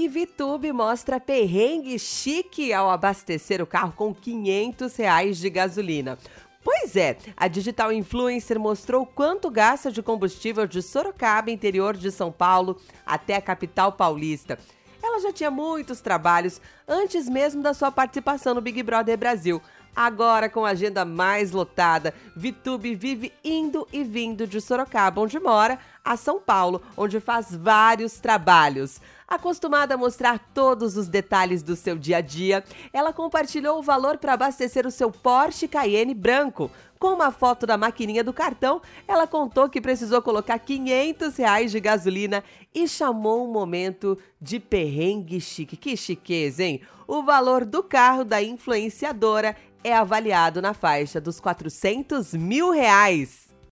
E Vitube mostra perrengue chique ao abastecer o carro com 500 reais de gasolina. Pois é, a digital influencer mostrou quanto gasta de combustível de Sorocaba, interior de São Paulo, até a capital paulista. Ela já tinha muitos trabalhos antes mesmo da sua participação no Big Brother Brasil. Agora, com a agenda mais lotada, Vitube vive indo e vindo de Sorocaba, onde mora, a São Paulo, onde faz vários trabalhos. Acostumada a mostrar todos os detalhes do seu dia a dia, ela compartilhou o valor para abastecer o seu Porsche Cayenne branco. Com uma foto da maquininha do cartão, ela contou que precisou colocar 500 reais de gasolina e chamou um momento de perrengue chique. Que chiqueza, hein? O valor do carro da influenciadora é avaliado na faixa dos 400 mil reais.